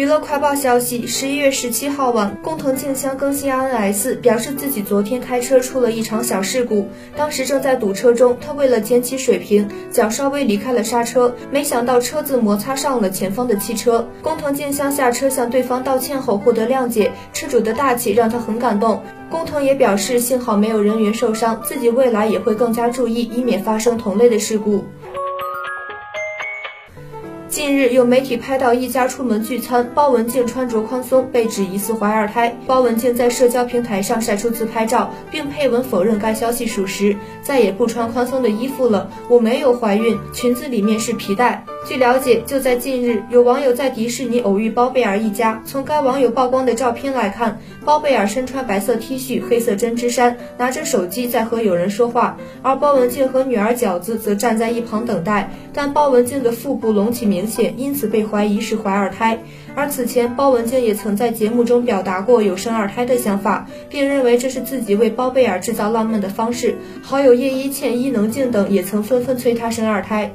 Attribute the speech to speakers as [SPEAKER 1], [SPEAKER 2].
[SPEAKER 1] 娱乐快报消息：十一月十七号晚，工藤静香更新 RNS，表示自己昨天开车出了一场小事故，当时正在堵车中，他为了捡起水瓶，脚稍微离开了刹车，没想到车子摩擦上了前方的汽车。工藤静香下车向对方道歉后获得谅解，车主的大气让他很感动。工藤也表示，幸好没有人员受伤，自己未来也会更加注意，以免发生同类的事故。近日，有媒体拍到一家出门聚餐，包文婧穿着宽松，被指疑似怀二胎。包文婧在社交平台上晒出自拍照，并配文否认该消息属实，再也不穿宽松的衣服了。我没有怀孕，裙子里面是皮带。据了解，就在近日，有网友在迪士尼偶遇包贝尔一家。从该网友曝光的照片来看，包贝尔身穿白色 T 恤、黑色针织衫，拿着手机在和友人说话，而包文婧和女儿饺子则站在一旁等待。但包文婧的腹部隆起明显，因此被怀疑是怀二胎。而此前，包文婧也曾在节目中表达过有生二胎的想法，并认为这是自己为包贝尔制造浪漫的方式。好友叶一茜、伊能静等也曾纷纷催她生二胎。